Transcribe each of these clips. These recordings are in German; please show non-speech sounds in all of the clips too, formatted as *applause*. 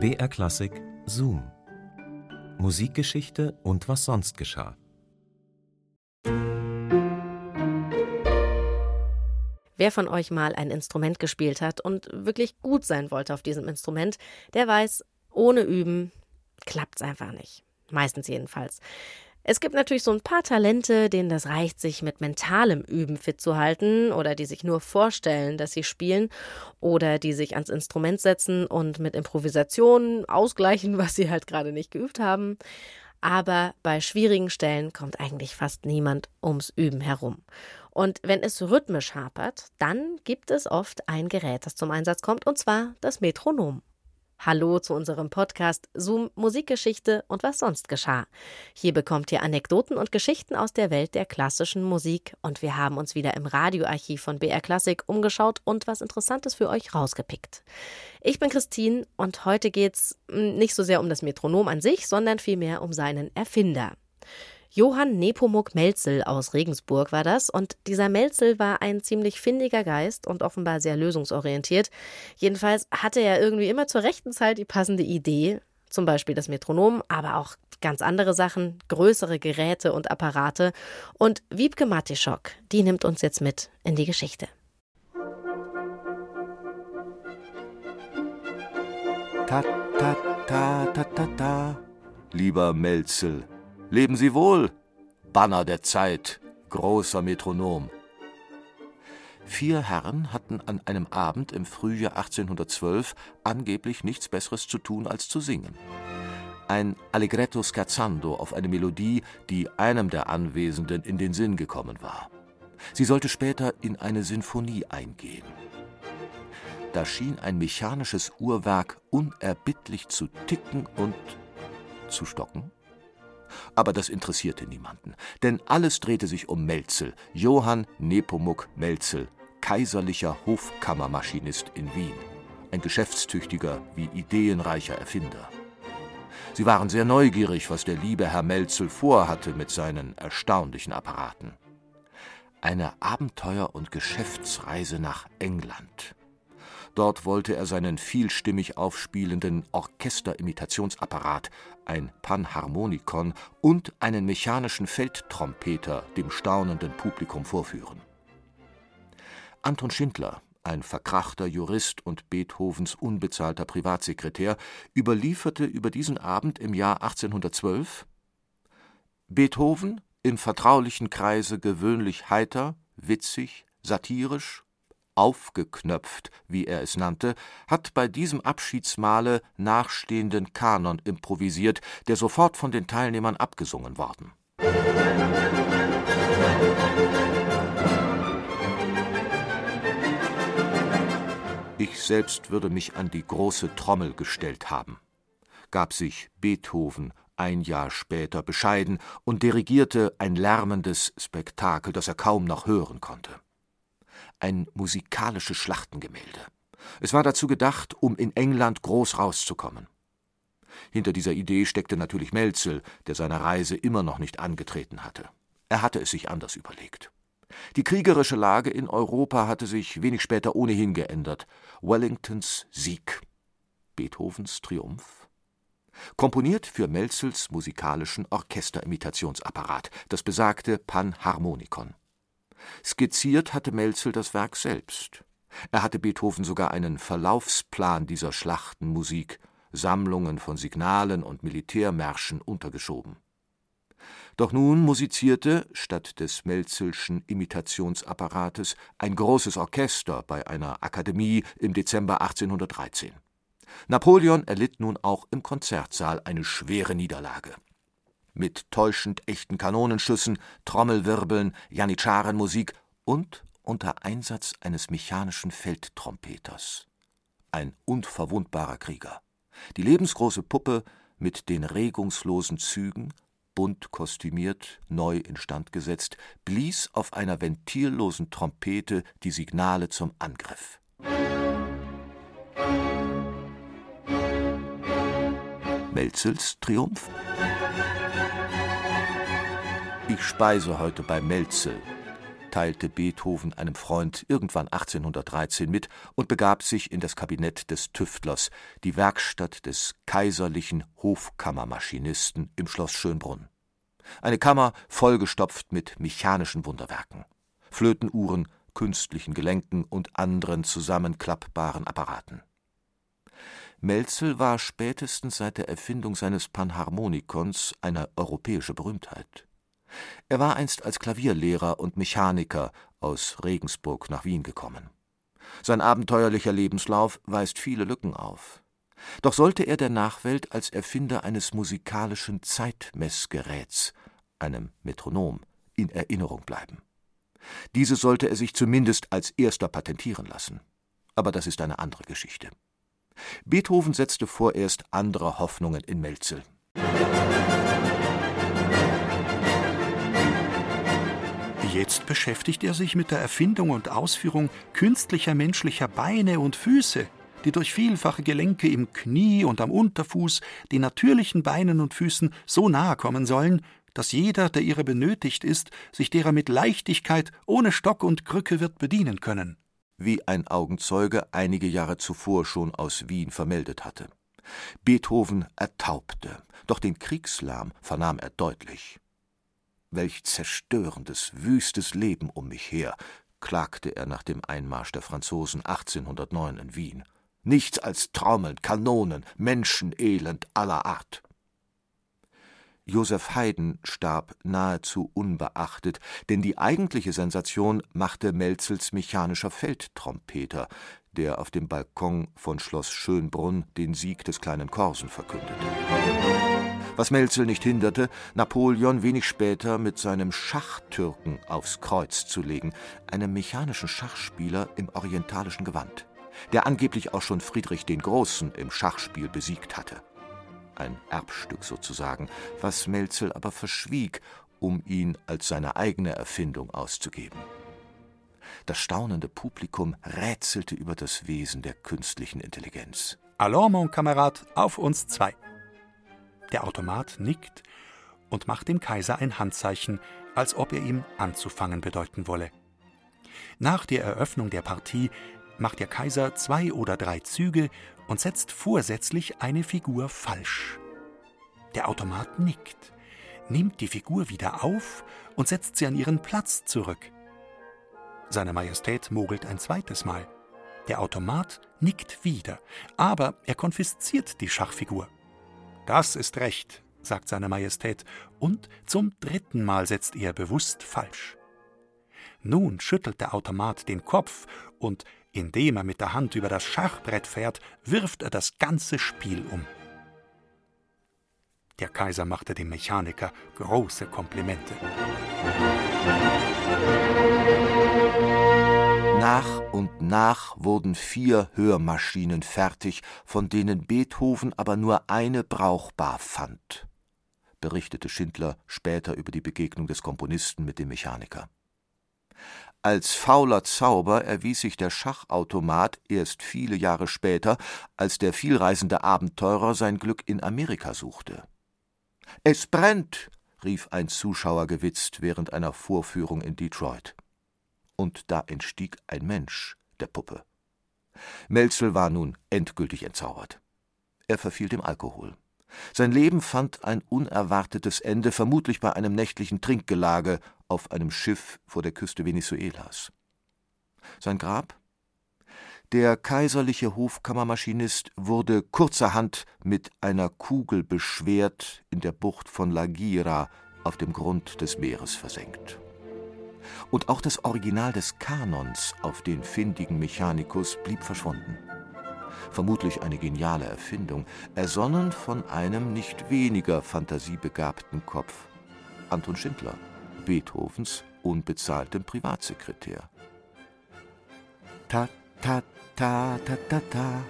BR Klassik Zoom. Musikgeschichte und was sonst geschah. Wer von euch mal ein Instrument gespielt hat und wirklich gut sein wollte auf diesem Instrument, der weiß, ohne Üben klappt's einfach nicht. Meistens jedenfalls. Es gibt natürlich so ein paar Talente, denen das reicht, sich mit mentalem Üben fit zu halten oder die sich nur vorstellen, dass sie spielen oder die sich ans Instrument setzen und mit Improvisation ausgleichen, *laughs* was sie halt gerade nicht geübt haben. Aber bei schwierigen Stellen kommt eigentlich fast niemand ums Üben herum. Und wenn es rhythmisch hapert, dann gibt es oft ein Gerät, das zum Einsatz kommt, und zwar das Metronom. Hallo zu unserem Podcast Zoom Musikgeschichte und was sonst geschah. Hier bekommt ihr Anekdoten und Geschichten aus der Welt der klassischen Musik und wir haben uns wieder im Radioarchiv von BR Klassik umgeschaut und was Interessantes für euch rausgepickt. Ich bin Christine und heute geht's hm, nicht so sehr um das Metronom an sich, sondern vielmehr um seinen Erfinder. Johann Nepomuk Melzel aus Regensburg war das. Und dieser Melzel war ein ziemlich findiger Geist und offenbar sehr lösungsorientiert. Jedenfalls hatte er irgendwie immer zur rechten Zeit die passende Idee. Zum Beispiel das Metronom, aber auch ganz andere Sachen, größere Geräte und Apparate. Und Wiebke Matischok, die nimmt uns jetzt mit in die Geschichte. Ta, ta, ta, ta, ta, ta, lieber Melzel. Leben Sie wohl, Banner der Zeit, großer Metronom. Vier Herren hatten an einem Abend im Frühjahr 1812 angeblich nichts Besseres zu tun als zu singen. Ein Allegretto scherzando auf eine Melodie, die einem der Anwesenden in den Sinn gekommen war. Sie sollte später in eine Sinfonie eingehen. Da schien ein mechanisches Uhrwerk unerbittlich zu ticken und zu stocken. Aber das interessierte niemanden, denn alles drehte sich um Melzel, Johann Nepomuk Melzel, kaiserlicher Hofkammermaschinist in Wien, ein geschäftstüchtiger wie ideenreicher Erfinder. Sie waren sehr neugierig, was der liebe Herr Melzel vorhatte mit seinen erstaunlichen Apparaten. Eine Abenteuer- und Geschäftsreise nach England. Dort wollte er seinen vielstimmig aufspielenden Orchesterimitationsapparat, ein Panharmonikon und einen mechanischen Feldtrompeter dem staunenden Publikum vorführen. Anton Schindler, ein verkrachter Jurist und Beethovens unbezahlter Privatsekretär, überlieferte über diesen Abend im Jahr 1812 Beethoven im vertraulichen Kreise gewöhnlich heiter, witzig, satirisch aufgeknöpft, wie er es nannte, hat bei diesem Abschiedsmahle nachstehenden Kanon improvisiert, der sofort von den Teilnehmern abgesungen worden. Ich selbst würde mich an die große Trommel gestellt haben, gab sich Beethoven ein Jahr später bescheiden und dirigierte ein lärmendes Spektakel, das er kaum noch hören konnte ein musikalisches Schlachtengemälde. Es war dazu gedacht, um in England groß rauszukommen. Hinter dieser Idee steckte natürlich Melzel, der seine Reise immer noch nicht angetreten hatte. Er hatte es sich anders überlegt. Die kriegerische Lage in Europa hatte sich wenig später ohnehin geändert. Wellingtons Sieg, Beethovens Triumph. Komponiert für Melzels musikalischen Orchesterimitationsapparat, das besagte Panharmonikon. Skizziert hatte Melzel das Werk selbst. Er hatte Beethoven sogar einen Verlaufsplan dieser Schlachtenmusik, Sammlungen von Signalen und Militärmärschen untergeschoben. Doch nun musizierte, statt des Melzelschen Imitationsapparates, ein großes Orchester bei einer Akademie im Dezember 1813. Napoleon erlitt nun auch im Konzertsaal eine schwere Niederlage mit täuschend echten Kanonenschüssen, Trommelwirbeln, Janitscharenmusik und unter Einsatz eines mechanischen Feldtrompeters. Ein unverwundbarer Krieger. Die lebensgroße Puppe mit den regungslosen Zügen, bunt kostümiert, neu instand gesetzt, blies auf einer ventillosen Trompete die Signale zum Angriff. Melzels Triumph? Ich speise heute bei Melzel, teilte Beethoven einem Freund irgendwann 1813 mit und begab sich in das Kabinett des Tüftlers, die Werkstatt des kaiserlichen Hofkammermaschinisten im Schloss Schönbrunn. Eine Kammer vollgestopft mit mechanischen Wunderwerken, Flötenuhren, künstlichen Gelenken und anderen zusammenklappbaren Apparaten. Melzel war spätestens seit der Erfindung seines Panharmonikons eine europäische Berühmtheit. Er war einst als Klavierlehrer und Mechaniker aus Regensburg nach Wien gekommen. Sein abenteuerlicher Lebenslauf weist viele Lücken auf. Doch sollte er der Nachwelt als Erfinder eines musikalischen Zeitmessgeräts, einem Metronom, in Erinnerung bleiben. Diese sollte er sich zumindest als erster patentieren lassen. Aber das ist eine andere Geschichte. Beethoven setzte vorerst andere Hoffnungen in Melzel. Jetzt beschäftigt er sich mit der Erfindung und Ausführung künstlicher menschlicher Beine und Füße, die durch vielfache Gelenke im Knie und am Unterfuß den natürlichen Beinen und Füßen so nahe kommen sollen, dass jeder, der ihrer benötigt ist, sich derer mit Leichtigkeit ohne Stock und Krücke wird bedienen können. Wie ein Augenzeuge einige Jahre zuvor schon aus Wien vermeldet hatte. Beethoven ertaubte, doch den Kriegslärm vernahm er deutlich. Welch zerstörendes, wüstes Leben um mich her, klagte er nach dem Einmarsch der Franzosen 1809 in Wien. Nichts als Trommeln, Kanonen, Menschenelend aller Art. Joseph Haydn starb nahezu unbeachtet, denn die eigentliche Sensation machte Melzels mechanischer Feldtrompeter, der auf dem Balkon von Schloss Schönbrunn den Sieg des kleinen Korsen verkündete. Was Melzel nicht hinderte, Napoleon wenig später mit seinem Schachtürken aufs Kreuz zu legen, einem mechanischen Schachspieler im orientalischen Gewand, der angeblich auch schon Friedrich den Großen im Schachspiel besiegt hatte ein Erbstück sozusagen, was Melzel aber verschwieg, um ihn als seine eigene Erfindung auszugeben. Das staunende Publikum rätselte über das Wesen der künstlichen Intelligenz. Alors, mon Kamerad, auf uns zwei. Der Automat nickt und macht dem Kaiser ein Handzeichen, als ob er ihm anzufangen bedeuten wolle. Nach der Eröffnung der Partie macht der Kaiser zwei oder drei Züge und setzt vorsätzlich eine Figur falsch. Der Automat nickt, nimmt die Figur wieder auf und setzt sie an ihren Platz zurück. Seine Majestät mogelt ein zweites Mal. Der Automat nickt wieder, aber er konfisziert die Schachfigur. Das ist recht, sagt seine Majestät, und zum dritten Mal setzt er bewusst falsch. Nun schüttelt der Automat den Kopf und indem er mit der Hand über das Schachbrett fährt, wirft er das ganze Spiel um. Der Kaiser machte dem Mechaniker große Komplimente. Nach und nach wurden vier Hörmaschinen fertig, von denen Beethoven aber nur eine brauchbar fand, berichtete Schindler später über die Begegnung des Komponisten mit dem Mechaniker. Als fauler Zauber erwies sich der Schachautomat erst viele Jahre später, als der vielreisende Abenteurer sein Glück in Amerika suchte. Es brennt, rief ein Zuschauer gewitzt während einer Vorführung in Detroit. Und da entstieg ein Mensch der Puppe. Melzel war nun endgültig entzaubert. Er verfiel dem Alkohol. Sein Leben fand ein unerwartetes Ende, vermutlich bei einem nächtlichen Trinkgelage auf einem Schiff vor der Küste Venezuelas. Sein Grab? Der kaiserliche Hofkammermaschinist wurde kurzerhand mit einer Kugel beschwert in der Bucht von Lagira auf dem Grund des Meeres versenkt. Und auch das Original des Kanons auf den findigen Mechanicus blieb verschwunden vermutlich eine geniale Erfindung, ersonnen von einem nicht weniger fantasiebegabten Kopf, Anton Schindler, Beethovens unbezahltem Privatsekretär. Ta, ta, ta, ta, ta, ta.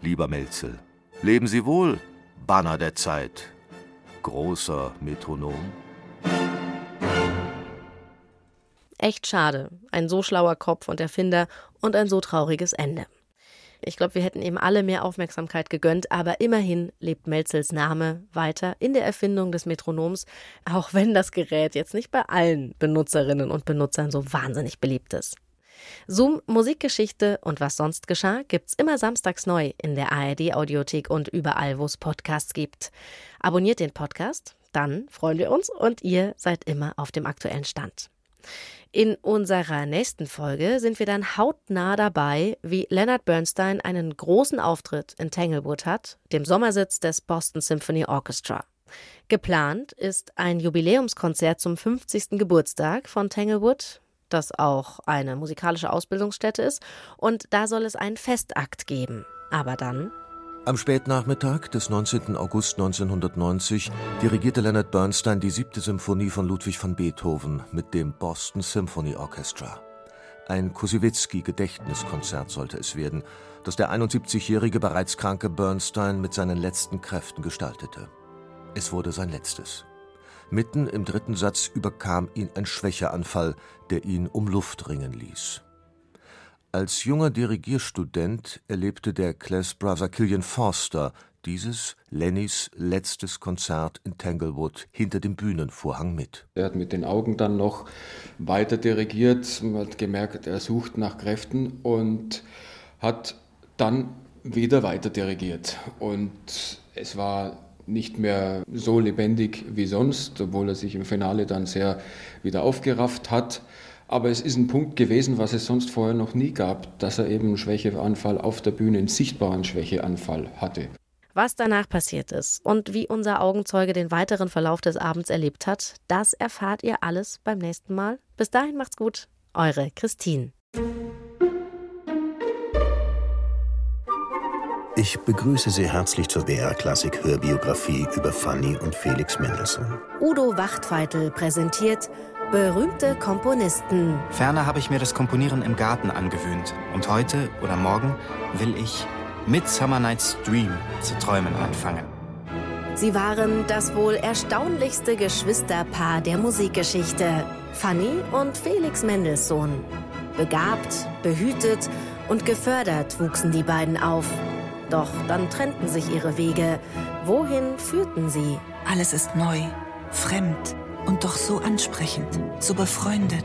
Lieber Melzel, leben Sie wohl, Banner der Zeit, großer Metronom. Echt schade, ein so schlauer Kopf und Erfinder und ein so trauriges Ende. Ich glaube, wir hätten ihm alle mehr Aufmerksamkeit gegönnt, aber immerhin lebt Melzels Name weiter in der Erfindung des Metronoms, auch wenn das Gerät jetzt nicht bei allen Benutzerinnen und Benutzern so wahnsinnig beliebt ist. Zoom Musikgeschichte und was sonst geschah gibt's immer samstags neu in der ARD Audiothek und überall, wo es Podcasts gibt. Abonniert den Podcast, dann freuen wir uns und ihr seid immer auf dem aktuellen Stand. In unserer nächsten Folge sind wir dann hautnah dabei, wie Leonard Bernstein einen großen Auftritt in Tanglewood hat, dem Sommersitz des Boston Symphony Orchestra. Geplant ist ein Jubiläumskonzert zum 50. Geburtstag von Tanglewood, das auch eine musikalische Ausbildungsstätte ist, und da soll es einen Festakt geben. Aber dann am Spätnachmittag des 19. August 1990 dirigierte Leonard Bernstein die siebte Symphonie von Ludwig van Beethoven mit dem Boston Symphony Orchestra. Ein Kosiewicki-Gedächtniskonzert sollte es werden, das der 71-jährige bereits kranke Bernstein mit seinen letzten Kräften gestaltete. Es wurde sein letztes. Mitten im dritten Satz überkam ihn ein Schwächeanfall, der ihn um Luft ringen ließ. Als junger Dirigierstudent erlebte der Class Brother Killian Forster dieses Lennys letztes Konzert in Tanglewood hinter dem Bühnenvorhang mit. Er hat mit den Augen dann noch weiter dirigiert, hat gemerkt, er sucht nach Kräften und hat dann wieder weiter dirigiert. Und es war nicht mehr so lebendig wie sonst, obwohl er sich im Finale dann sehr wieder aufgerafft hat. Aber es ist ein Punkt gewesen, was es sonst vorher noch nie gab, dass er eben einen Schwächeanfall auf der Bühne, einen sichtbaren Schwächeanfall hatte. Was danach passiert ist und wie unser Augenzeuge den weiteren Verlauf des Abends erlebt hat, das erfahrt ihr alles beim nächsten Mal. Bis dahin macht's gut. Eure Christine. Ich begrüße Sie herzlich zur BR-Klassik-Hörbiografie über Fanny und Felix Mendelssohn. Udo Wachtfeitel präsentiert Berühmte Komponisten. Ferner habe ich mir das Komponieren im Garten angewöhnt. Und heute oder morgen will ich Midsummer Night's Dream zu träumen anfangen. Sie waren das wohl erstaunlichste Geschwisterpaar der Musikgeschichte. Fanny und Felix Mendelssohn. Begabt, behütet und gefördert wuchsen die beiden auf. Doch dann trennten sich ihre Wege. Wohin führten sie? Alles ist neu, fremd und doch so ansprechend, so befreundet.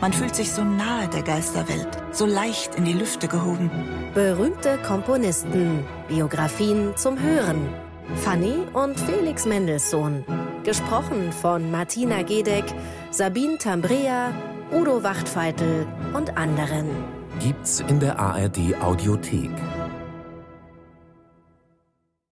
Man fühlt sich so nahe der Geisterwelt, so leicht in die Lüfte gehoben. Berühmte Komponisten, Biografien zum Hören. Fanny und Felix Mendelssohn. Gesprochen von Martina Gedeck, Sabine Tambrea, Udo Wachtfeitel und anderen. Gibt's in der ARD Audiothek.